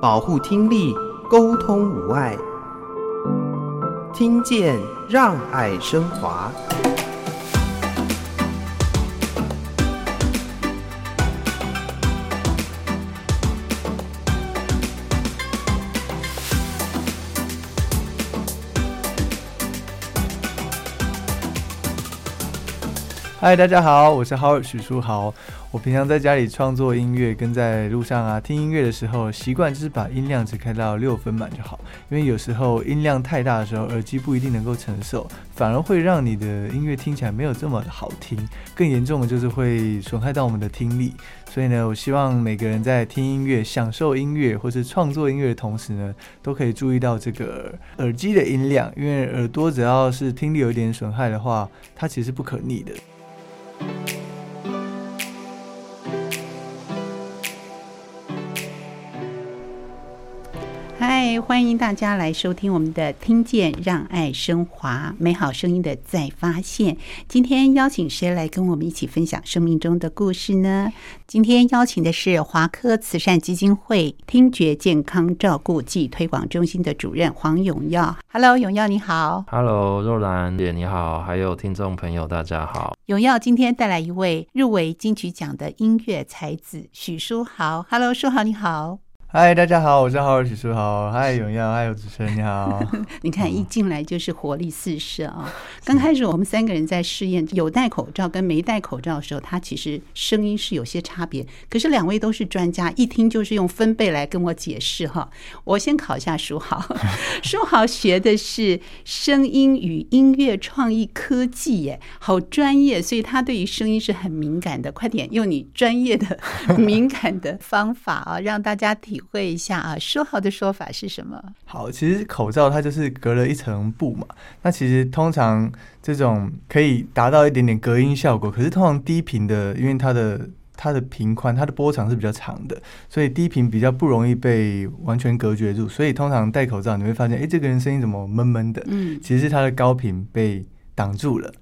保护听力，沟通无碍，听见让爱升华。嗨，大家好，我是 Howard 许书豪。我平常在家里创作音乐，跟在路上啊听音乐的时候，习惯就是把音量只开到六分满就好。因为有时候音量太大的时候，耳机不一定能够承受，反而会让你的音乐听起来没有这么好听。更严重的就是会损害到我们的听力。所以呢，我希望每个人在听音乐、享受音乐或是创作音乐的同时呢，都可以注意到这个耳机的音量，因为耳朵只要是听力有一点损害的话，它其实不可逆的。嗨，欢迎大家来收听我们的《听见让爱升华》美好声音的再发现。今天邀请谁来跟我们一起分享生命中的故事呢？今天邀请的是华科慈善基金会听觉健康照顾暨推广中心的主任黄永耀。Hello，永耀你好。Hello，若兰姐你好，还有听众朋友大家好。永耀今天带来一位入围金曲奖的音乐才子许书豪。Hello，书豪你好。嗨，大家好，我是 Howard 许书豪。嗨，永耀，嗨有主持人你好。你看一进来就是活力四射啊！刚开始我们三个人在试验有戴口罩跟没戴口罩的时候，他其实声音是有些差别。可是两位都是专家，一听就是用分贝来跟我解释哈。我先考一下书豪，书豪学的是声音与音乐创意科技耶，好专业，所以他对于声音是很敏感的。快点用你专业的 敏感的方法啊，让大家体。体会一下啊，说好的说法是什么？好，其实口罩它就是隔了一层布嘛。那其实通常这种可以达到一点点隔音效果，可是通常低频的，因为它的它的频宽、它的波长是比较长的，所以低频比较不容易被完全隔绝住。所以通常戴口罩你会发现，哎，这个人声音怎么闷闷的？嗯，其实是他的高频被。挡住了，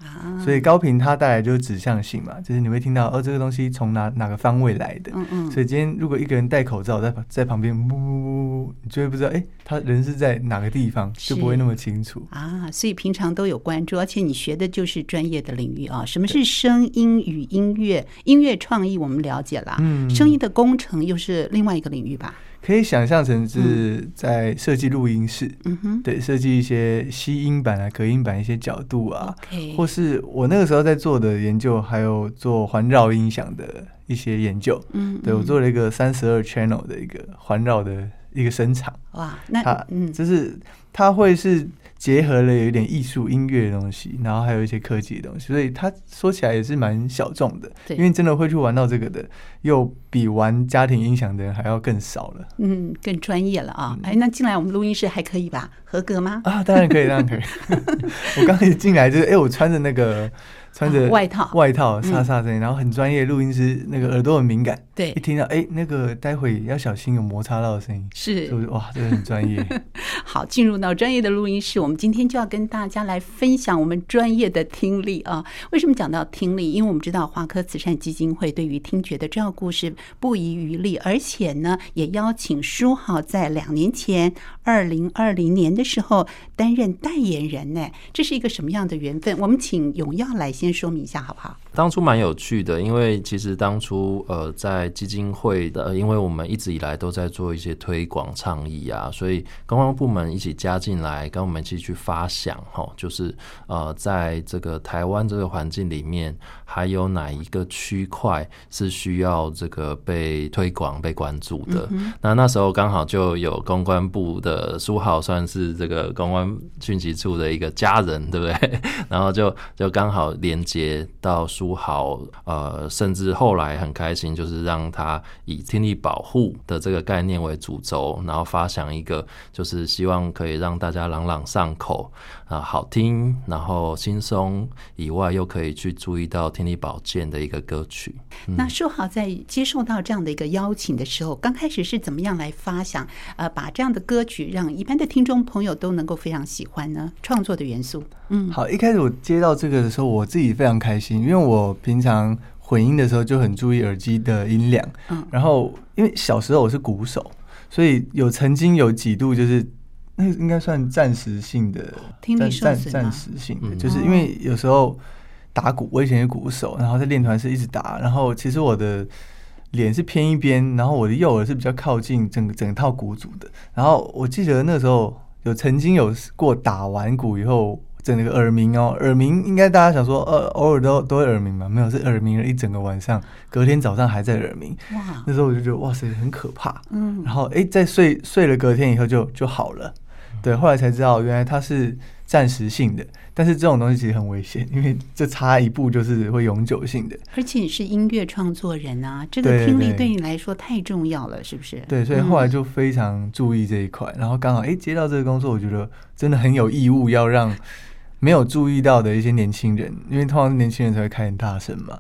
所以高频它带来就是指向性嘛，就是你会听到哦，这个东西从哪哪个方位来的。嗯嗯。所以今天如果一个人戴口罩在在旁边，呜呜呜，你就会不知道，哎，他人是在哪个地方，就不会那么清楚啊。所以平常都有关注，而且你学的就是专业的领域啊。什么是声音与音乐？音乐创意我们了解了，嗯，声音的工程又是另外一个领域吧。可以想象成是在设计录音室，嗯哼，对，设计一些吸音板啊、隔音板一些角度啊.或是我那个时候在做的研究，还有做环绕音响的一些研究，嗯，嗯，对，我做了一个三十二 channel 的一个环绕的一个声场，哇，那它，嗯，就是它会是。结合了有一点艺术音乐的东西，然后还有一些科技的东西，所以他说起来也是蛮小众的。对，因为真的会去玩到这个的，又比玩家庭音响的人还要更少了。嗯，更专业了啊！哎、嗯，那进来我们录音室还可以吧？合格吗？啊，当然可以，当然可以。我刚一进来就是，哎，我穿着那个。穿着外套，外套沙沙声音，然后很专业。录音师那个耳朵很敏感，对，一听到哎，那个待会要小心有摩擦到的声音，是，哇，这个很专业。好，进入到专业的录音室，我们今天就要跟大家来分享我们专业的听力啊。为什么讲到听力？因为我们知道华科慈善基金会对于听觉的照顾是不遗余力，而且呢，也邀请书豪在两年前，二零二零年的时候担任代言人呢。这是一个什么样的缘分？我们请永耀来先。先说明一下好不好？当初蛮有趣的，因为其实当初呃在基金会的，因为我们一直以来都在做一些推广倡议啊，所以公关部门一起加进来，跟我们一起去发想哈，就是呃在这个台湾这个环境里面，还有哪一个区块是需要这个被推广、被关注的？嗯、那那时候刚好就有公关部的书豪，算是这个公关讯息处的一个家人，对不对？然后就就刚好连。连接到书豪，呃，甚至后来很开心，就是让他以听力保护的这个概念为主轴，然后发想一个，就是希望可以让大家朗朗上口啊，好听，然后轻松以外，又可以去注意到听力保健的一个歌曲。嗯、那书豪在接受到这样的一个邀请的时候，刚开始是怎么样来发想？呃，把这样的歌曲让一般的听众朋友都能够非常喜欢呢？创作的元素，嗯，好，一开始我接到这个的时候，我自己。非常开心，因为我平常混音的时候就很注意耳机的音量。嗯，然后因为小时候我是鼓手，所以有曾经有几度就是那应该算暂时性的，听力受损暂暂时性的，嗯就是因为有时候打鼓，我以前是鼓手，然后在练团是一直打，然后其实我的脸是偏一边，然后我的右耳是比较靠近整个整套鼓组的，然后我记得那时候有曾经有过打完鼓以后。整个耳鸣哦，耳鸣应该大家想说，呃，偶尔都都会耳鸣嘛？没有，是耳鸣了一整个晚上，隔天早上还在耳鸣。哇，那时候我就觉得哇塞，很可怕。嗯，然后哎，在睡睡了隔天以后就就好了。对，后来才知道原来它是暂时性的，但是这种东西其实很危险，因为这差一步就是会永久性的。而且你是音乐创作人啊，这个听力对你来说太重要了，是不是？对，所以后来就非常注意这一块。嗯、然后刚好哎接到这个工作，我觉得真的很有义务要让。没有注意到的一些年轻人，因为通常年轻人才会开很大声嘛，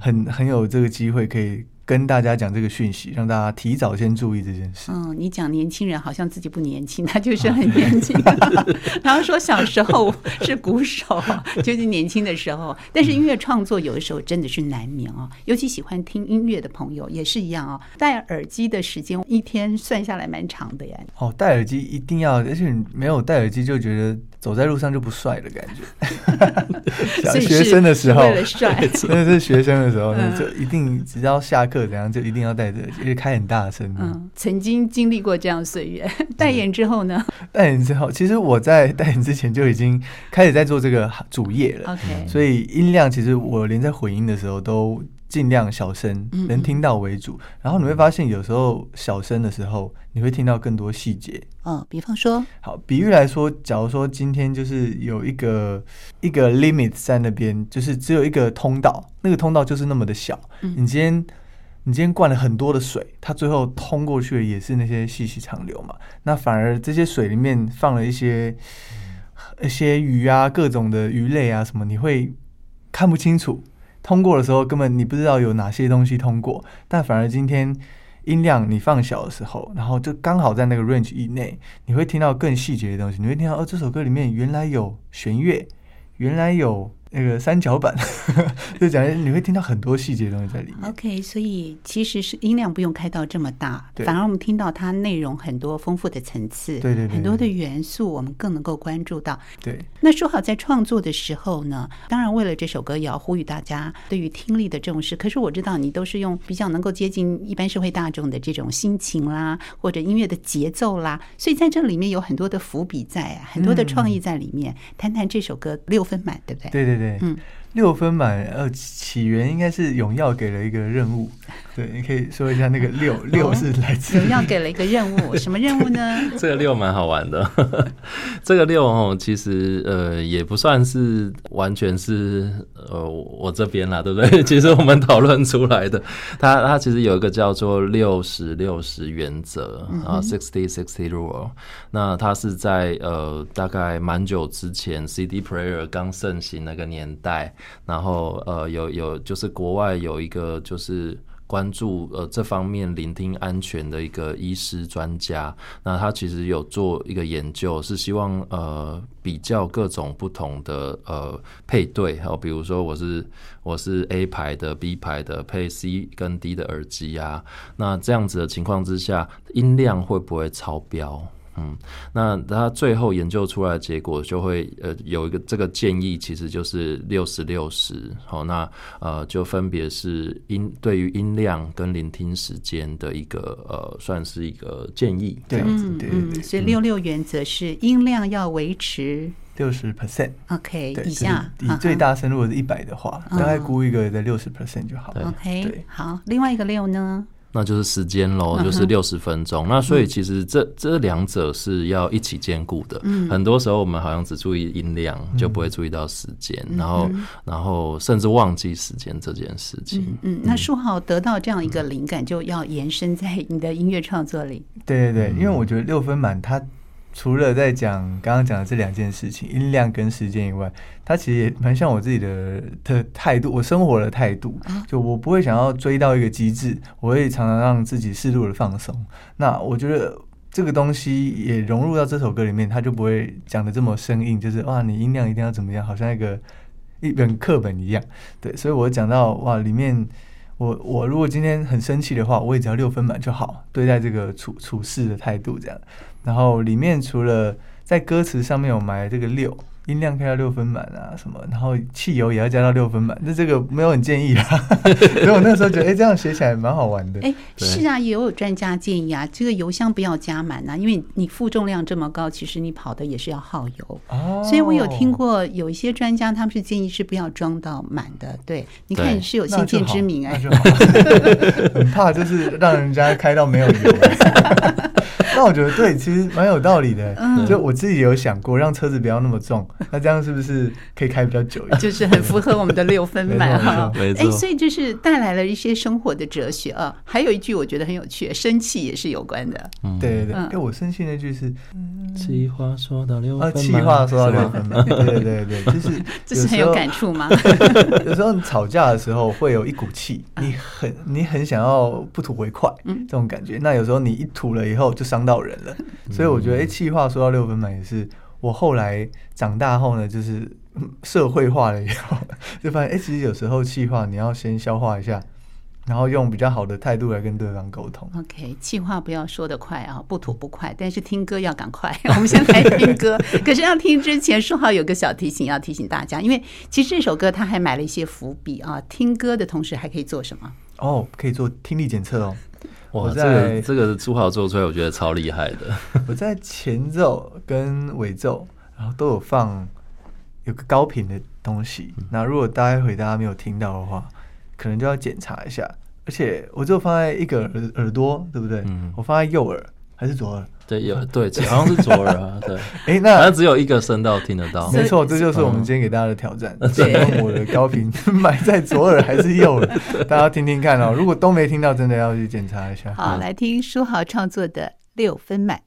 很很有这个机会可以跟大家讲这个讯息，让大家提早先注意这件事。嗯，你讲年轻人好像自己不年轻，他就是很年轻。然后说小时候是鼓手，就是年轻的时候。但是音乐创作有的时候真的是难免哦，尤其喜欢听音乐的朋友也是一样哦。戴耳机的时间一天算下来蛮长的呀。哦，戴耳机一定要，而且没有戴耳机就觉得。走在路上就不帅的感觉。小学生的时候，为了帅，那是学生的时候，就一定只要下课怎样，就一定要戴着，因为开很大声。嗯，曾经经历过这样岁月。代言之后呢？代言之后，其实我在代言之前就已经开始在做这个主业了。OK，所以音量其实我连在混音的时候都。尽量小声，能听到为主。然后你会发现，有时候小声的时候，你会听到更多细节。嗯，比方说，好，比喻来说，假如说今天就是有一个一个 limit 在那边，就是只有一个通道，那个通道就是那么的小。你今天你今天灌了很多的水，它最后通过去的也是那些细细长流嘛。那反而这些水里面放了一些一些鱼啊，各种的鱼类啊什么，你会看不清楚。通过的时候，根本你不知道有哪些东西通过，但反而今天音量你放小的时候，然后就刚好在那个 range 以内，你会听到更细节的东西。你会听到，哦，这首歌里面原来有弦乐，原来有。那个三角板，就讲你会听到很多细节的东西在里面。OK，所以其实是音量不用开到这么大，反而我们听到它内容很多丰富的层次，对对对，很多的元素我们更能够关注到。对，那说好在创作的时候呢，当然为了这首歌也要呼吁大家对于听力的重视。可是我知道你都是用比较能够接近一般社会大众的这种心情啦，或者音乐的节奏啦，所以在这里面有很多的伏笔在啊，很多的创意在里面。嗯、谈谈这首歌六分满，对不对？对对对，嗯。六分满，呃，起源应该是永耀给了一个任务，对，你可以说一下那个六 六是来自永耀给了一个任务，什么任务呢？这个六蛮好玩的，这个六哦，其实呃也不算是完全是呃我这边啦，对不对？其实我们讨论出来的，它它其实有一个叫做六十六十原则啊，sixty sixty rule，那它是在呃大概蛮久之前，CD player 刚盛行那个年代。然后呃，有有就是国外有一个就是关注呃这方面聆听安全的一个医师专家，那他其实有做一个研究，是希望呃比较各种不同的呃配对，还有比如说我是我是 A 牌的 B 牌的配 C 跟 D 的耳机啊，那这样子的情况之下，音量会不会超标？嗯，那他最后研究出来的结果就会呃有一个这个建议，其实就是六十六十，好，那呃就分别是音对于音量跟聆听时间的一个呃算是一个建议，这样子，对，嗯，所以六六原则是音量要维持六十 percent，OK 以下，以最大声如果是一百的话，大概估一个在六十 percent 就好了，OK，好，另外一个六呢？那就是时间喽，就是六十分钟。那所以其实这这两者是要一起兼顾的。很多时候我们好像只注意音量，就不会注意到时间，然后然后甚至忘记时间这件事情。嗯，那书豪得到这样一个灵感，就要延伸在你的音乐创作里。对对对，因为我觉得六分满它。除了在讲刚刚讲的这两件事情，音量跟时间以外，它其实也蛮像我自己的的态度，我生活的态度。就我不会想要追到一个极致，我会常常让自己适度的放松。那我觉得这个东西也融入到这首歌里面，它就不会讲的这么生硬，就是哇，你音量一定要怎么样，好像一个一本课本一样。对，所以我讲到哇，里面我我如果今天很生气的话，我也只要六分满就好，对待这个处处事的态度这样。然后里面除了在歌词上面有埋这个六。音量开到六分满啊，什么，然后汽油也要加到六分满，那这个没有很建议啊。所以我那时候觉得，哎、欸，这样写起来蛮好玩的。哎、欸，是啊，也有专家建议啊，这个油箱不要加满啊，因为你负重量这么高，其实你跑的也是要耗油。哦。所以我有听过有一些专家，他们是建议是不要装到满的。对，你看你是有先见之明哎。很怕就是让人家开到没有油。那我觉得对，其实蛮有道理的。嗯。就我自己有想过，让车子不要那么重。那这样是不是可以开比较久一点？就是很符合我们的六分满哈。哎、欸，所以就是带来了一些生活的哲学啊。还有一句我觉得很有趣，生气也是有关的。嗯、对对对，哎、欸，我生气那句是气话说到六分满，气话说到六分满。对对对对，就是 这是很有感触吗？有时候你吵架的时候会有一股气，你很你很想要不吐为快，这种感觉。那有时候你一吐了以后就伤到人了，所以我觉得哎，气话说到六分满也是。我后来长大后呢，就是社会化了以后，就发现，哎、欸，其实有时候气话你要先消化一下，然后用比较好的态度来跟对方沟通。OK，气话不要说得快啊，不吐不快，但是听歌要赶快。我们先来听歌，可是要听之前，说好有个小提醒要提醒大家，因为其实这首歌他还埋了一些伏笔啊。听歌的同时还可以做什么？哦，可以做听力检测哦。哇，这个这个朱豪做出来，我觉得超厉害的。我在前奏跟尾奏，然后都有放有个高频的东西。那如果待会大家没有听到的话，可能就要检查一下。而且我就放在一个耳耳朵，对不对？嗯，我放在右耳还是左耳？对，有对，好像是左耳啊。对，哎、欸，那好像只有一个声道听得到。没错，这就是我们今天给大家的挑战。对，我的高频 埋在左耳还是右耳？大家听听看哦。如果都没听到，真的要去检查一下。好，来听书豪创作的《六分满》。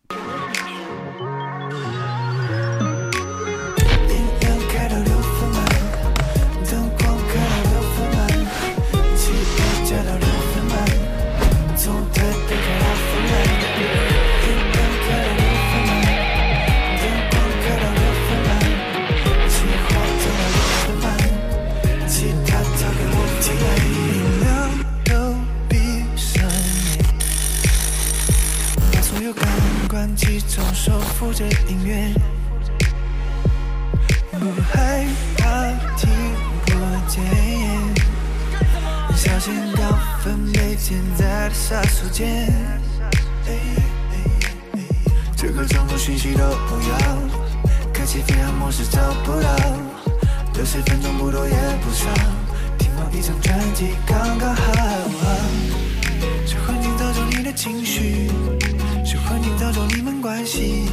附着音乐，不害怕听不见。小心掉粉被嵌在了杀鼠键。这个重要讯息都不要，开启黑暗模式找不到。六十分钟不多也不少，听完一张专辑刚刚好。是环境造就你的情绪，是环境造就你们关系。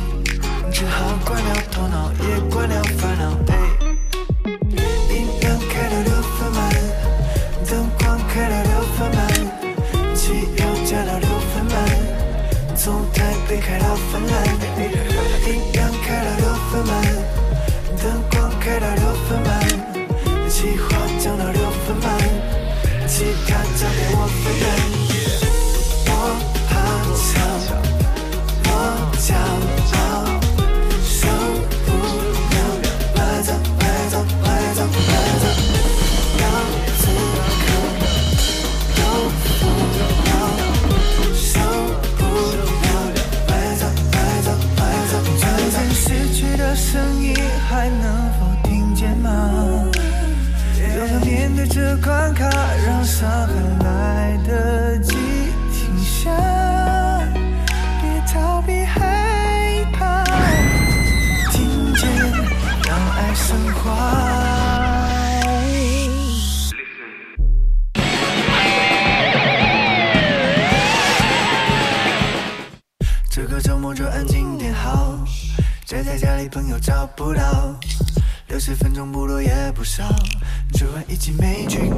只好关掉头脑，也关掉烦恼。音量开到六分满，灯光开到六分满，汽油加到六分满，从台北开到芬兰。音量开到六分满，灯光开到六分满，计划降到六分满，其他交给我分担。哪还来得及停下别逃避害怕听见让爱升华这个周末就安静点好宅在家里朋友找不到六十分钟不多也不少吃完一起美去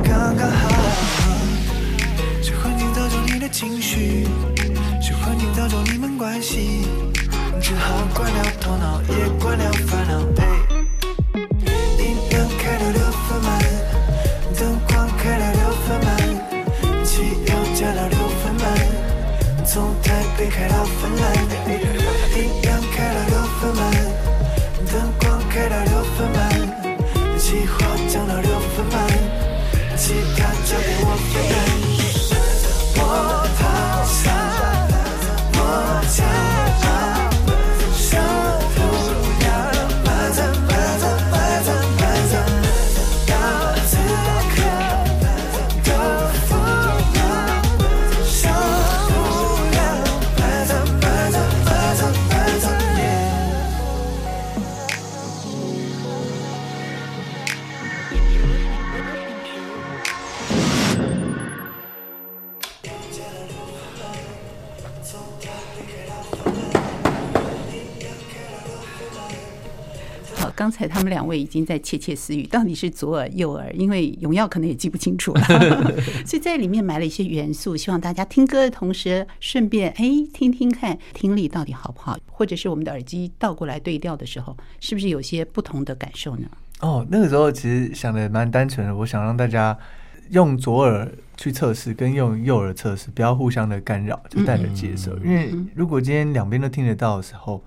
才他们两位已经在窃窃私语，到底是左耳右耳？因为荣耀可能也记不清楚了，所以在里面埋了一些元素，希望大家听歌的同时，顺便哎听听看听力到底好不好，或者是我们的耳机倒过来对调的时候，是不是有些不同的感受呢？哦，那个时候其实想的蛮单纯的，我想让大家用左耳去测试，跟用右耳测试，不要互相的干扰，就带着接受。因为如果今天两边都听得到的时候。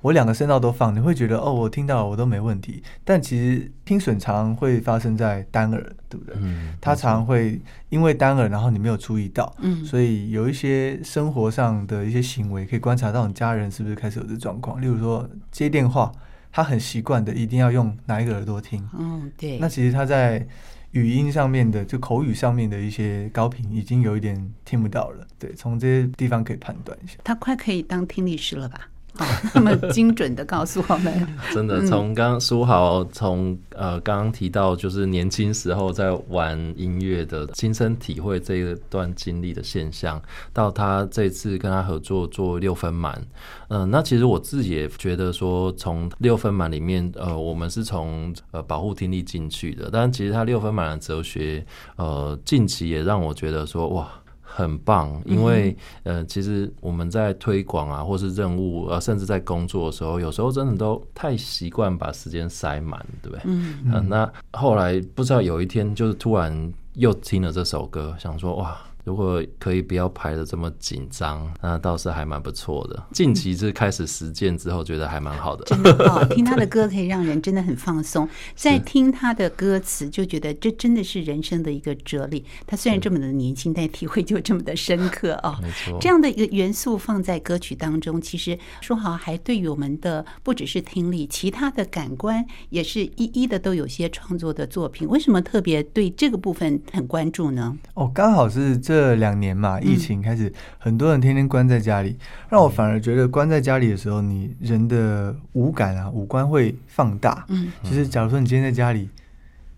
我两个声道都放，你会觉得哦，我听到我都没问题。但其实听损常会发生在单耳，对不对？嗯，它常会因为单耳，然后你没有注意到，嗯，所以有一些生活上的一些行为，可以观察到你家人是不是开始有这状况。例如说接电话，他很习惯的一定要用哪一个耳朵听，嗯，对。那其实他在语音上面的，就口语上面的一些高频，已经有一点听不到了。对，从这些地方可以判断一下。他快可以当听力师了吧？哦、那么精准的告诉我们，真的从刚书豪从呃刚刚提到就是年轻时候在玩音乐的亲身体会这一段经历的现象，到他这次跟他合作做六分满，嗯、呃，那其实我自己也觉得说，从六分满里面，呃，我们是从呃保护听力进去的，但其实他六分满的哲学，呃，近期也让我觉得说哇。很棒，因为呃，其实我们在推广啊，或是任务，呃，甚至在工作的时候，有时候真的都太习惯把时间塞满，对不对？嗯嗯、呃。那后来不知道有一天，就是突然又听了这首歌，想说哇。如果可以不要排的这么紧张，那倒是还蛮不错的。近期是开始实践之后，觉得还蛮好的。真的哦，听他的歌可以让人真的很放松。在听他的歌词，就觉得这真的是人生的一个哲理。他虽然这么的年轻，但体会就这么的深刻哦。没错，这样的一个元素放在歌曲当中，其实书豪还对于我们的不只是听力，其他的感官也是一一的都有些创作的作品。为什么特别对这个部分很关注呢？哦，刚好是这。这两年嘛，疫情开始，很多人天天关在家里，让我反而觉得关在家里的时候，你人的五感啊、五官会放大。嗯，其实假如说你今天在家里，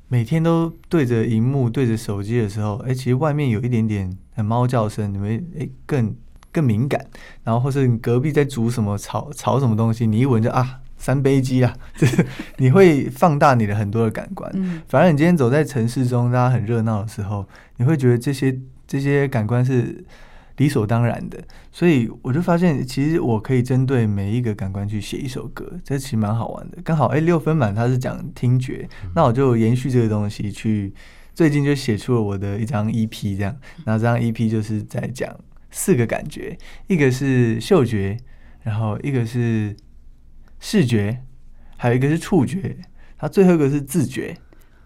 每天都对着荧幕、对着手机的时候，哎，其实外面有一点点猫叫声，你会哎更更敏感。然后或是你隔壁在煮什么、炒炒什么东西，你一闻就啊。三杯鸡啊，就是你会放大你的很多的感官。嗯，反而你今天走在城市中，大家很热闹的时候，你会觉得这些这些感官是理所当然的。所以我就发现，其实我可以针对每一个感官去写一首歌，这其实蛮好玩的。刚好，哎，六分满它是讲听觉，那我就延续这个东西去，最近就写出了我的一张 EP，这样。那这张 EP 就是在讲四个感觉，一个是嗅觉，然后一个是。视觉，还有一个是触觉，它最后一个是自觉。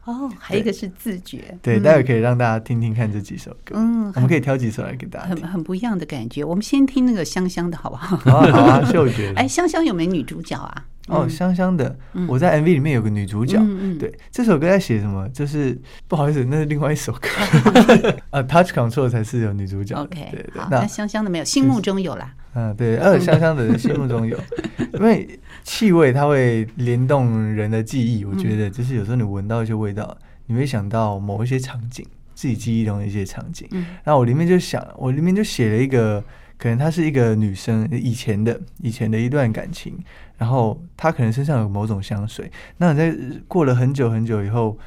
哦，还有一个是自觉。对，待会可以让大家听听看这几首歌。嗯，我们可以挑几首来给大家听。很很不一样的感觉。我们先听那个香香的好不好？好啊，好啊，嗅觉。哎，香香有没有女主角啊？哦，香香的，我在 MV 里面有个女主角。对，这首歌在写什么？就是不好意思，那是另外一首歌。啊，Touch Control 才是有女主角。OK，对对。那香香的没有，心目中有啦。嗯，对，呃，香香的人心目中有，因为气味它会联动人的记忆。我觉得就是有时候你闻到一些味道，你会想到某一些场景，自己记忆中的一些场景。嗯，然后我里面就想，我里面就写了一个，可能她是一个女生，以前的以前的一段感情，然后她可能身上有某种香水。那你在过了很久很久以后，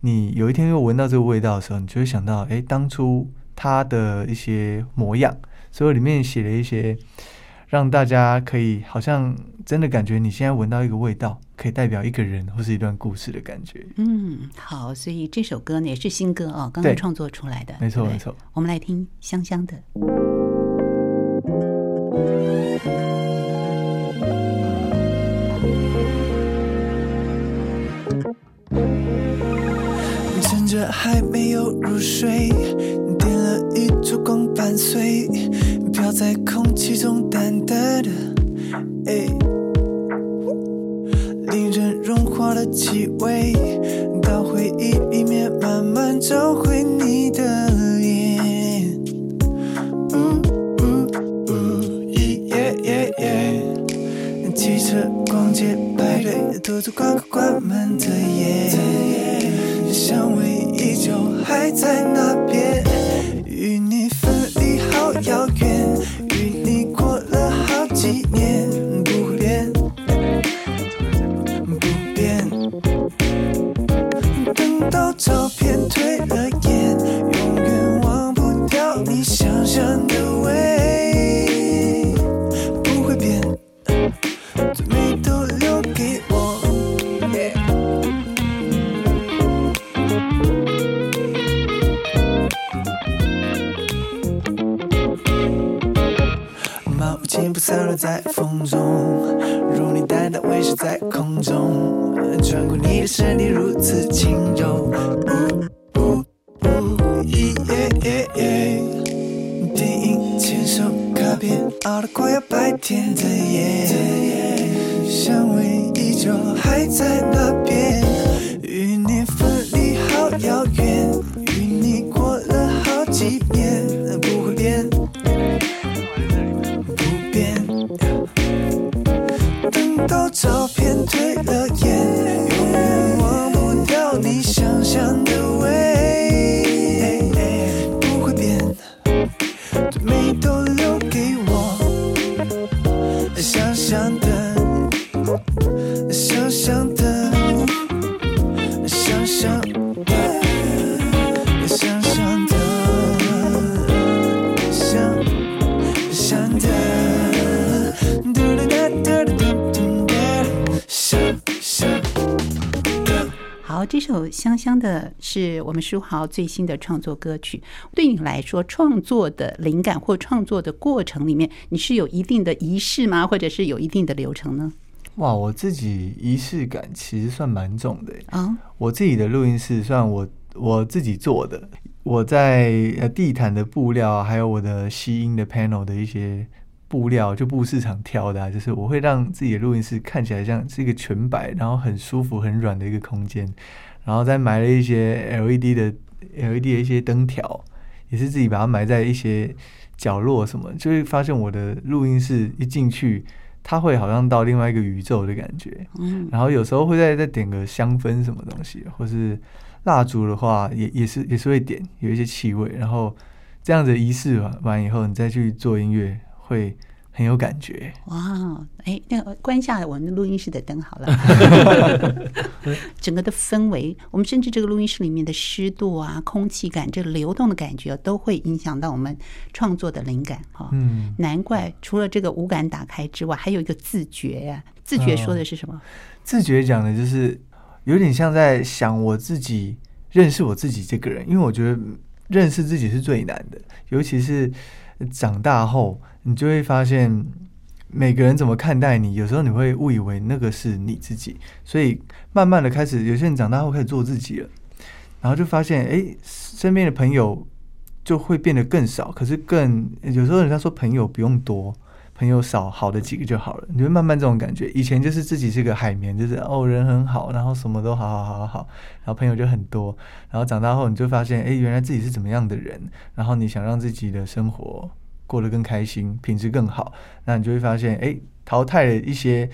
你有一天又闻到这个味道的时候，你就会想到，哎，当初她的一些模样。所以里面写了一些，让大家可以好像真的感觉你现在闻到一个味道，可以代表一个人或是一段故事的感觉。嗯，好，所以这首歌呢也是新歌哦，刚刚创作出来的，没错没错。我们来听香香的。还没有入睡。点了一束光伴随，飘在空气中淡淡的，哎，令人融化的气味，到回忆里面慢慢找回你的脸。呜呜呜，耶耶耶，汽车、逛街、派对，独自关关门的夜，香味依旧还在那边。中，穿过你的身体如此轻柔。呜呜呜，耶耶耶，电影牵手卡片，熬得快要白天的夜，香味依旧还在那边，的眼，永远忘不掉你想象。首《香香的》是我们书豪最新的创作歌曲。对你来说，创作的灵感或创作的过程里面，你是有一定的仪式吗？或者是有一定的流程呢？哇，我自己仪式感其实算蛮重的啊。我自己的录音室算我我自己做的。我在呃地毯的布料，还有我的吸音的 panel 的一些布料，就布市场挑的，啊，就是我会让自己的录音室看起来像是一个全白，然后很舒服、很软的一个空间，然后再埋了一些 LED 的 LED 的一些灯条，也是自己把它埋在一些角落什么，就会发现我的录音室一进去，它会好像到另外一个宇宙的感觉。嗯，然后有时候会再再点个香氛什么东西，或是。蜡烛的话也，也也是也是会点有一些气味，然后这样子仪式完完以后，你再去做音乐会很有感觉。哇，哎，那个关下我们录音室的灯好了，整个的氛围，我们甚至这个录音室里面的湿度啊、空气感、这个流动的感觉，都会影响到我们创作的灵感哈。嗯，难怪除了这个五感打开之外，还有一个自觉呀、啊。自觉说的是什么？哦、自觉讲的就是。有点像在想我自己，认识我自己这个人，因为我觉得认识自己是最难的，尤其是长大后，你就会发现每个人怎么看待你，有时候你会误以为那个是你自己，所以慢慢的开始，有些人长大后开始做自己了，然后就发现，哎，身边的朋友就会变得更少，可是更有时候人家说朋友不用多。朋友少，好的几个就好了。你会慢慢这种感觉，以前就是自己是个海绵，就是哦人很好，然后什么都好好好好好，然后朋友就很多。然后长大后，你就发现，哎，原来自己是怎么样的人。然后你想让自己的生活过得更开心，品质更好，那你就会发现，哎，淘汰了一些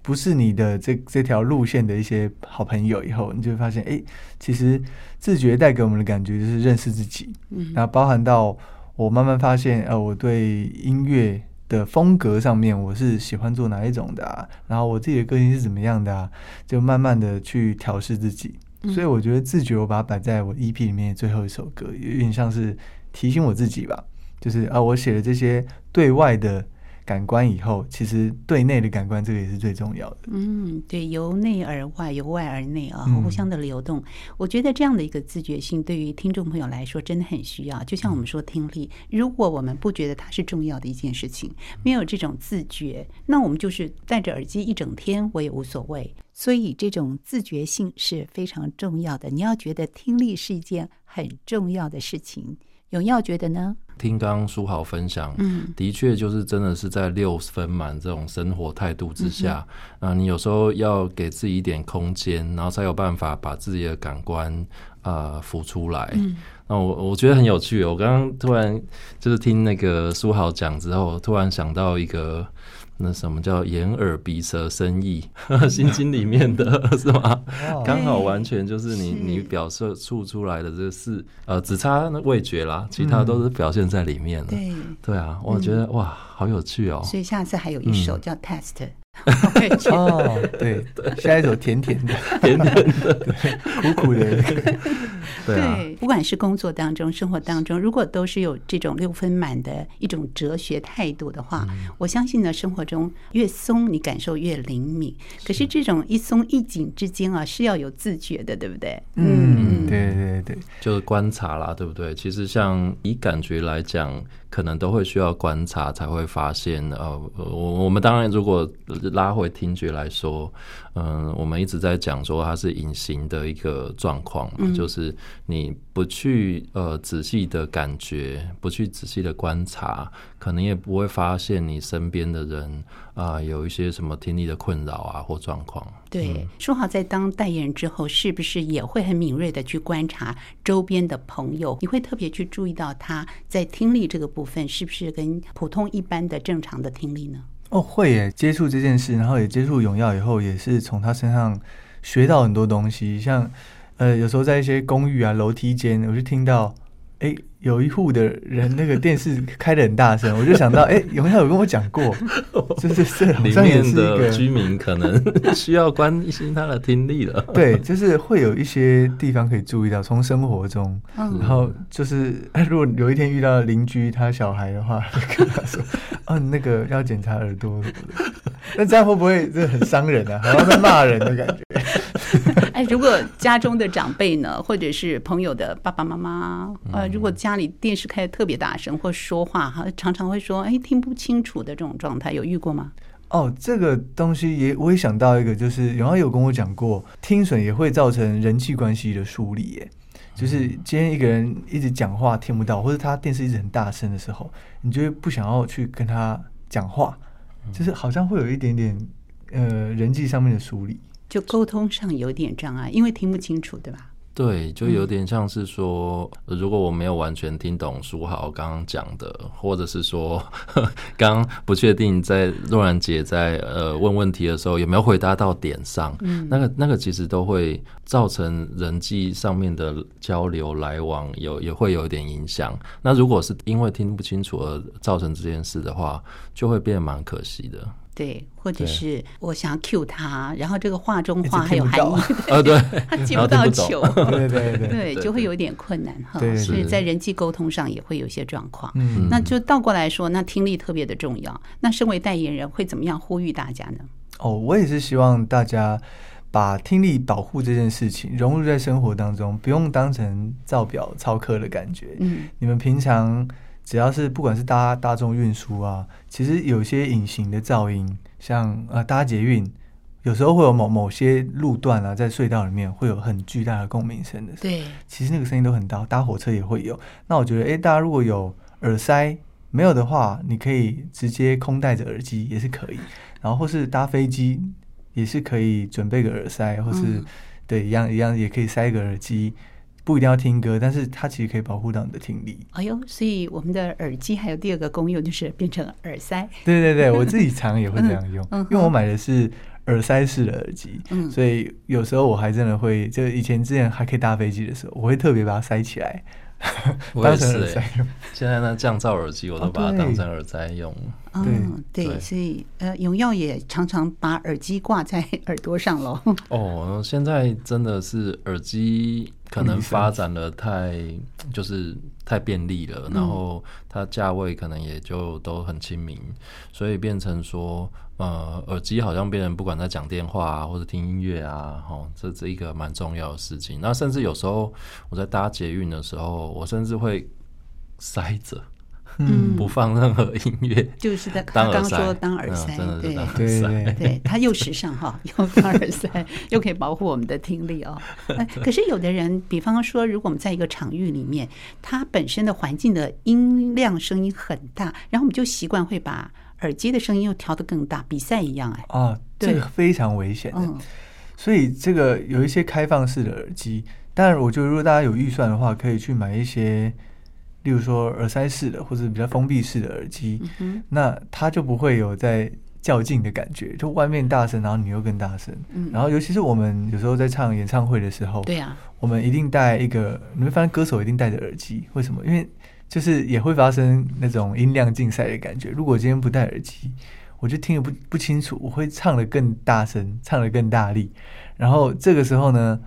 不是你的这这条路线的一些好朋友以后，你就会发现，哎，其实自觉带给我们的感觉就是认识自己。嗯，然后包含到我慢慢发现，呃，我对音乐。的风格上面，我是喜欢做哪一种的啊？然后我自己的个性是怎么样的啊？就慢慢的去调试自己。所以我觉得自觉，我把它摆在我 EP 里面最后一首歌，有点像是提醒我自己吧。就是啊，我写了这些对外的。感官以后，其实对内的感官，这个也是最重要的。嗯，对，由内而外，由外而内啊，互相的流动。嗯、我觉得这样的一个自觉性，对于听众朋友来说，真的很需要。就像我们说听力，如果我们不觉得它是重要的一件事情，没有这种自觉，那我们就是戴着耳机一整天，我也无所谓。所以，这种自觉性是非常重要的。你要觉得听力是一件很重要的事情，咏耀觉得呢？听刚刚书豪分享，嗯，的确就是真的是在六分满这种生活态度之下，啊、嗯，你有时候要给自己一点空间，然后才有办法把自己的感官啊、呃、浮出来。嗯，那我我觉得很有趣。我刚刚突然就是听那个书豪讲之后，突然想到一个。那什么叫眼耳鼻舌身意？心经里面的 是吗？刚好完全就是你你表示出出来的这个是呃，只差那味觉啦，其他都是表现在里面了。对对啊，我觉得哇，好有趣哦。所以下次还有一首叫 Test。哦，对，下一首甜甜的，甜甜的，苦苦的。对啊，不管是工作当中、生活当中，如果都是有这种六分满的一种哲学态度的话，嗯我相信呢，生活中越松，你感受越灵敏。可是这种一松一紧之间啊，是要有自觉的，对不对？嗯，对对对，就是观察啦，对不对？其实像以感觉来讲，可能都会需要观察才会发现。呃，我我们当然如果拉回听觉来说，嗯、呃，我们一直在讲说它是隐形的一个状况嘛，嗯、就是你不去呃仔细的感觉，不去仔细的观察，可能也不会发现你身边的人啊、呃、有一些什么听力的困扰啊或状况。对，说好在当代言人之后，是不是也会很敏锐的去观察周边的朋友？你会特别去注意到他在听力这个部分是不是跟普通一般的正常的听力呢？哦，会耶，接触这件事，然后也接触永耀以后，也是从他身上学到很多东西。像呃，有时候在一些公寓啊、楼梯间，我就听到。哎，有一户的人那个电视开的很大声，我就想到，哎，有没有跟我讲过，就是这里面的居民可能需要关心他的听力了。对，就是会有一些地方可以注意到，从生活中，然后就是，如果有一天遇到邻居他小孩的话，就跟他说，哦，那个要检查耳朵什么的。那这样会不会这很伤人啊？好像在骂人的感觉。哎，如果家中的长辈呢，或者是朋友的爸爸妈妈，呃，如果家里电视开的特别大声，或说话哈，常常会说，哎，听不清楚的这种状态，有遇过吗？哦，这个东西也我也想到一个，就是咏耀有跟我讲过，听损也会造成人际关系的疏离。耶，就是今天一个人一直讲话听不到，或者他电视一直很大声的时候，你就会不想要去跟他讲话，就是好像会有一点点呃人际上面的疏离。就沟通上有点障碍，因为听不清楚，对吧？对，就有点像是说，如果我没有完全听懂书豪刚刚讲的，或者是说，刚刚不确定在若然姐在呃问问题的时候有没有回答到点上，嗯，那个那个其实都会造成人际上面的交流来往有也会有一点影响。那如果是因为听不清楚而造成这件事的话，就会变得蛮可惜的。对，或者是我想要 cue 他，然后这个话中话还有含义，啊，对，他接不到球，对对对，对，就会有点困难哈。所以在人际沟通上也会有一些状况。嗯，那就倒过来说，那听力特别的重要。那身为代言人，会怎么样呼吁大家呢？哦，我也是希望大家把听力保护这件事情融入在生活当中，不用当成造表操课的感觉。嗯，你们平常。只要是不管是搭大众运输啊，其实有些隐形的噪音，像呃搭捷运，有时候会有某某些路段啊，在隧道里面会有很巨大的共鸣声的。对，其实那个声音都很大，搭火车也会有。那我觉得，哎，大家如果有耳塞没有的话，你可以直接空戴着耳机也是可以。然后或是搭飞机也是可以准备个耳塞，或是、嗯、对一样一样也可以塞个耳机。不一定要听歌，但是它其实可以保护到你的听力。哎呦，所以我们的耳机还有第二个功用，就是变成耳塞。对对对，我自己常也会这样用，嗯、因为我买的是耳塞式的耳机，嗯、所以有时候我还真的会，就以前之前还可以搭飞机的时候，我会特别把它塞起来。我也是、欸，现在那降噪耳机我都把它当成耳塞用。哦、对。对，所以呃，荣耀也常常把耳机挂在耳朵上喽。哦，现在真的是耳机可能发展的太就是太便利了，然后它价位可能也就都很亲民，所以变成说。呃，耳机好像变成不管在讲电话啊，或者听音乐啊，哦，这是一个蛮重要的事情。那甚至有时候我在搭捷运的时候，我甚至会塞着，嗯，不放任何音乐，就是在他刚说当耳塞，嗯、对对对对，他又时尚哈，又当耳塞，又可以保护我们的听力哦。可是有的人，比方说，如果我们在一个场域里面，它本身的环境的音量声音很大，然后我们就习惯会把。耳机的声音又调得更大，比赛一样哎！啊，这个非常危险的。嗯、所以这个有一些开放式的耳机，当然我觉得如果大家有预算的话，可以去买一些，例如说耳塞式的或者比较封闭式的耳机，嗯、那它就不会有在较劲的感觉，就外面大声，然后你又更大声。嗯、然后尤其是我们有时候在唱演唱会的时候，对啊，我们一定戴一个，你会发现歌手一定戴着耳机，为什么？因为就是也会发生那种音量竞赛的感觉。如果今天不戴耳机，我就听得不不清楚，我会唱的更大声，唱的更大力。然后这个时候呢，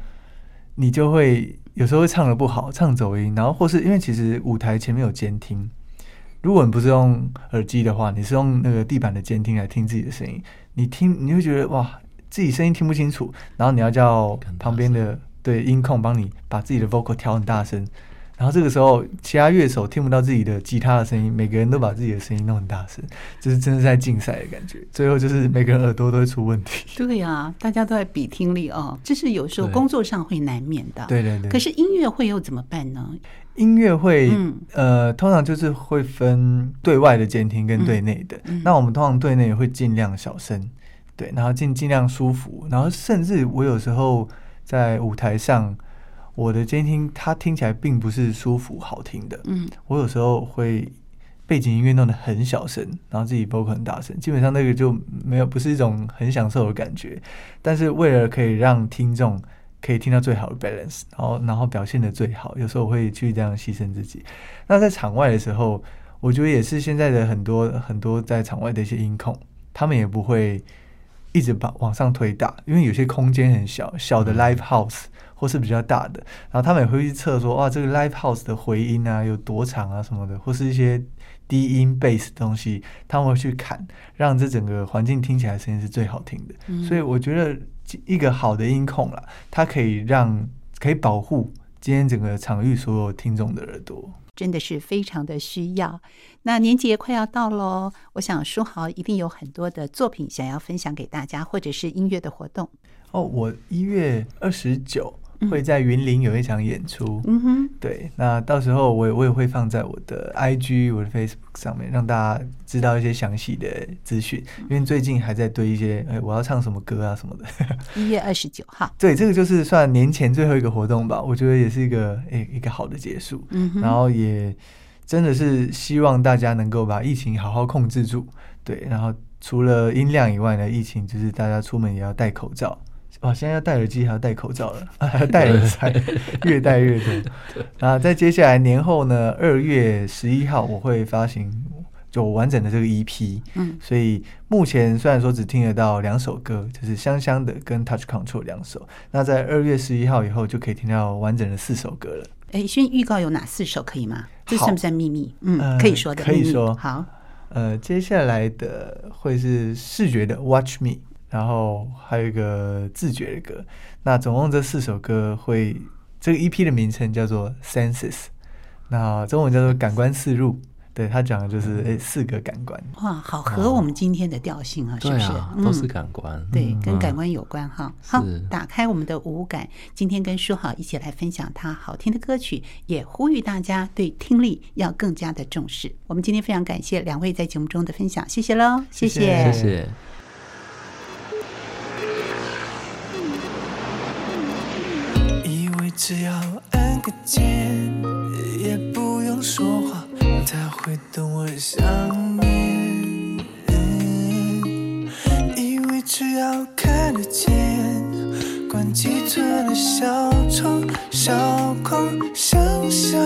你就会有时候会唱的不好，唱走音。然后或是因为其实舞台前面有监听，如果你不是用耳机的话，你是用那个地板的监听来听自己的声音，你听你会觉得哇，自己声音听不清楚。然后你要叫旁边的对音控帮你把自己的 vocal 调很大声。然后这个时候，其他乐手听不到自己的吉他的声音，每个人都把自己的声音弄很大声，就是真的在竞赛的感觉。最后就是每个人耳朵都会出问题。对呀、啊，大家都在比听力哦，这是有时候工作上会难免的。对对对。可是音乐会又怎么办呢？音乐会，嗯、呃，通常就是会分对外的监听跟对内的。嗯嗯、那我们通常对内会尽量小声，对，然后尽尽量舒服，然后甚至我有时候在舞台上。我的监听，它听起来并不是舒服好听的。嗯，我有时候会背景音乐弄得很小声，然后自己 vocal 很大声，基本上那个就没有不是一种很享受的感觉。但是为了可以让听众可以听到最好的 balance，然后然后表现的最好，有时候我会去这样牺牲自己。那在场外的时候，我觉得也是现在的很多很多在场外的一些音控，他们也不会一直把往上推大，因为有些空间很小，小的 live house。或是比较大的，然后他们也会去测说，哇，这个 live house 的回音啊有多长啊什么的，或是一些低音 bass 的东西，他们会去砍，让这整个环境听起来声音是最好听的。嗯、所以我觉得一个好的音控啦，它可以让可以保护今天整个场域所有听众的耳朵，真的是非常的需要。那年节快要到喽，我想书豪一定有很多的作品想要分享给大家，或者是音乐的活动。哦，我一月二十九。会在云林有一场演出，嗯哼，对，那到时候我也我也会放在我的 IG、我的 Facebook 上面，让大家知道一些详细的资讯。因为最近还在堆一些，哎，我要唱什么歌啊什么的。一月二十九号，对，这个就是算年前最后一个活动吧。我觉得也是一个，哎，一个好的结束。嗯哼，然后也真的是希望大家能够把疫情好好控制住。对，然后除了音量以外呢，疫情就是大家出门也要戴口罩。哦，现在要戴耳机，还要戴口罩了，还要戴耳塞，越戴越多。然后在接下来年后呢，二月十一号我会发行就完整的这个 EP。嗯，所以目前虽然说只听得到两首歌，就是香香的跟 Touch Control 两首。那在二月十一号以后就可以听到完整的四首歌了。哎，先预告有哪四首可以吗？这算不算秘密？嗯，可以说的，可以说。好，呃，接下来的会是视觉的 Watch Me。然后还有一个自觉的歌，那总共这四首歌会，这个 EP 的名称叫做 Senses，那中文叫做感官四入，对，他讲的就是诶四个感官。哇，好合我们今天的调性啊，是不是？啊、都是感官，嗯、对，跟感官有关哈。好，打开我们的五感，今天跟书豪一起来分享他好听的歌曲，也呼吁大家对听力要更加的重视。我们今天非常感谢两位在节目中的分享，谢谢喽，谢谢，谢谢。只要按个键，也不用说话，他会懂我想念。以为只要看得见，关机车的小窗，小框，想象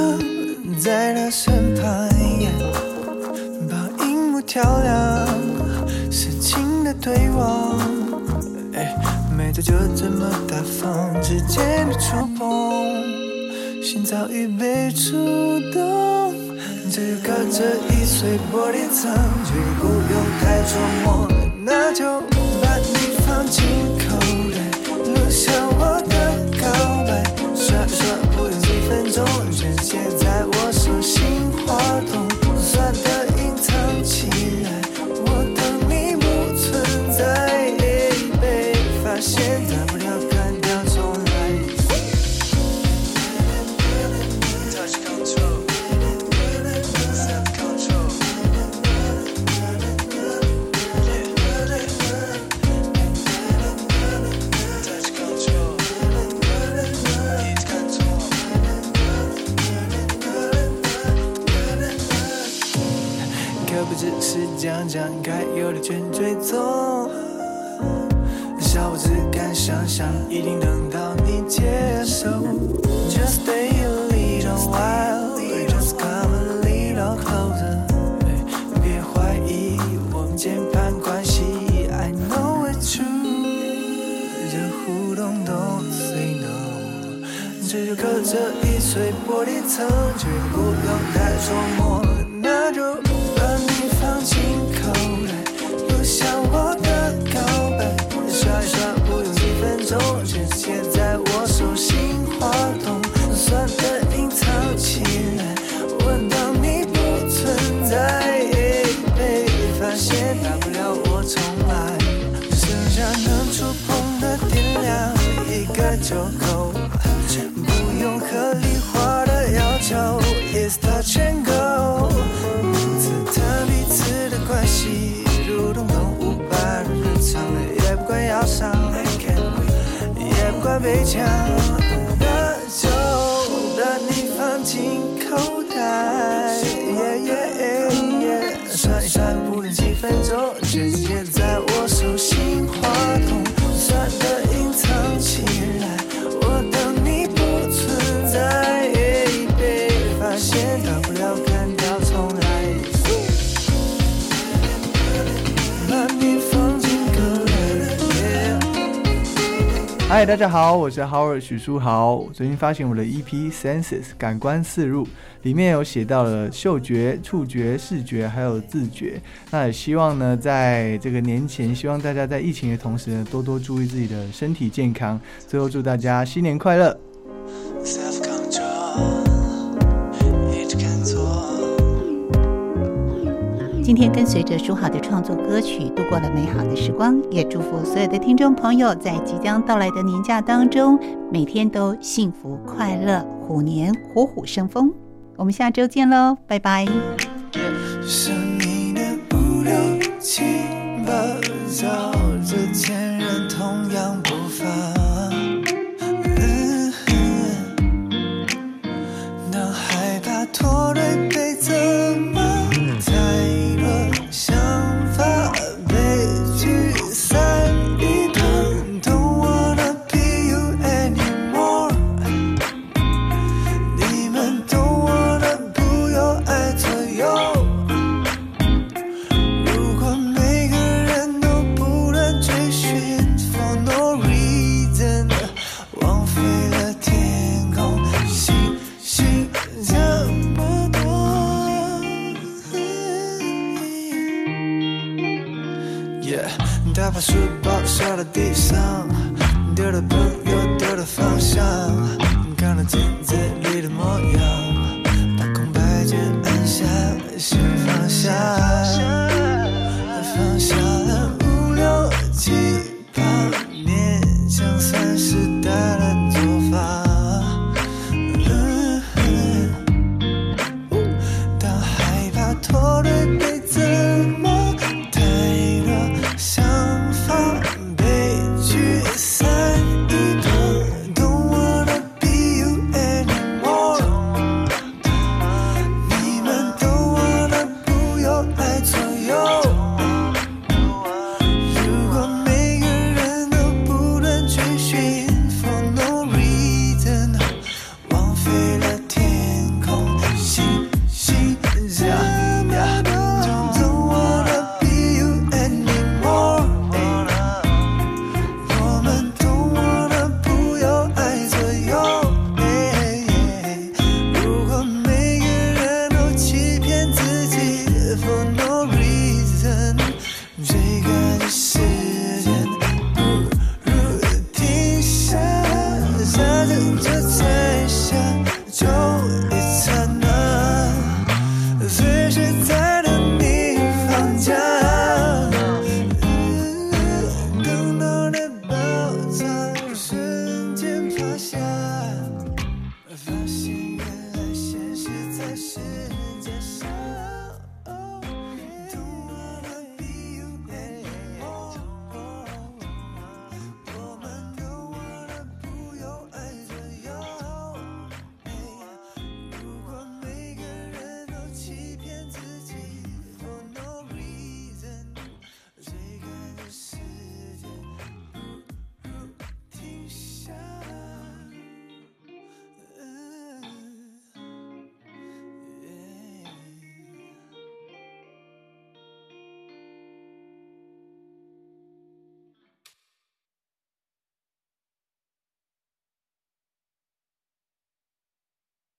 在他身旁，把荧幕调亮，深情的对望。没多久就这么大方，指尖的触碰，心早已被触动。只隔着一碎玻璃窗，却不用太琢磨，那就把你放进口袋，录下我的告白，刷一刷不用几分钟，全写在我手心滑动，算的讲讲该有的全追踪。下午只敢想象，一定等到你接受。Just stay a little while, just come a little closer。别怀疑我们键盘关系，I know it's true。这互动 don't say no。这就隔着一碎玻璃层，却不用太琢磨，那就。用也不管被抢，那就把你放进口袋，yeah yeah yeah，刷一刷不用几分钟，直接嗨，大家好，我是 Howard 许书豪。最近发行我的 EP Senses 感官四入，里面有写到了嗅觉、触觉、视觉，还有自觉。那也希望呢，在这个年前，希望大家在疫情的同时呢，多多注意自己的身体健康。最后祝大家新年快乐！今天跟随着书豪的创作歌曲度过了美好的时光，也祝福所有的听众朋友在即将到来的年假当中，每天都幸福快乐，虎年虎虎生风。我们下周见喽，拜拜。是你的不留情，暴躁着前任同样步伐。嗯哼，当害怕拖累把书包摔到地上，丢了朋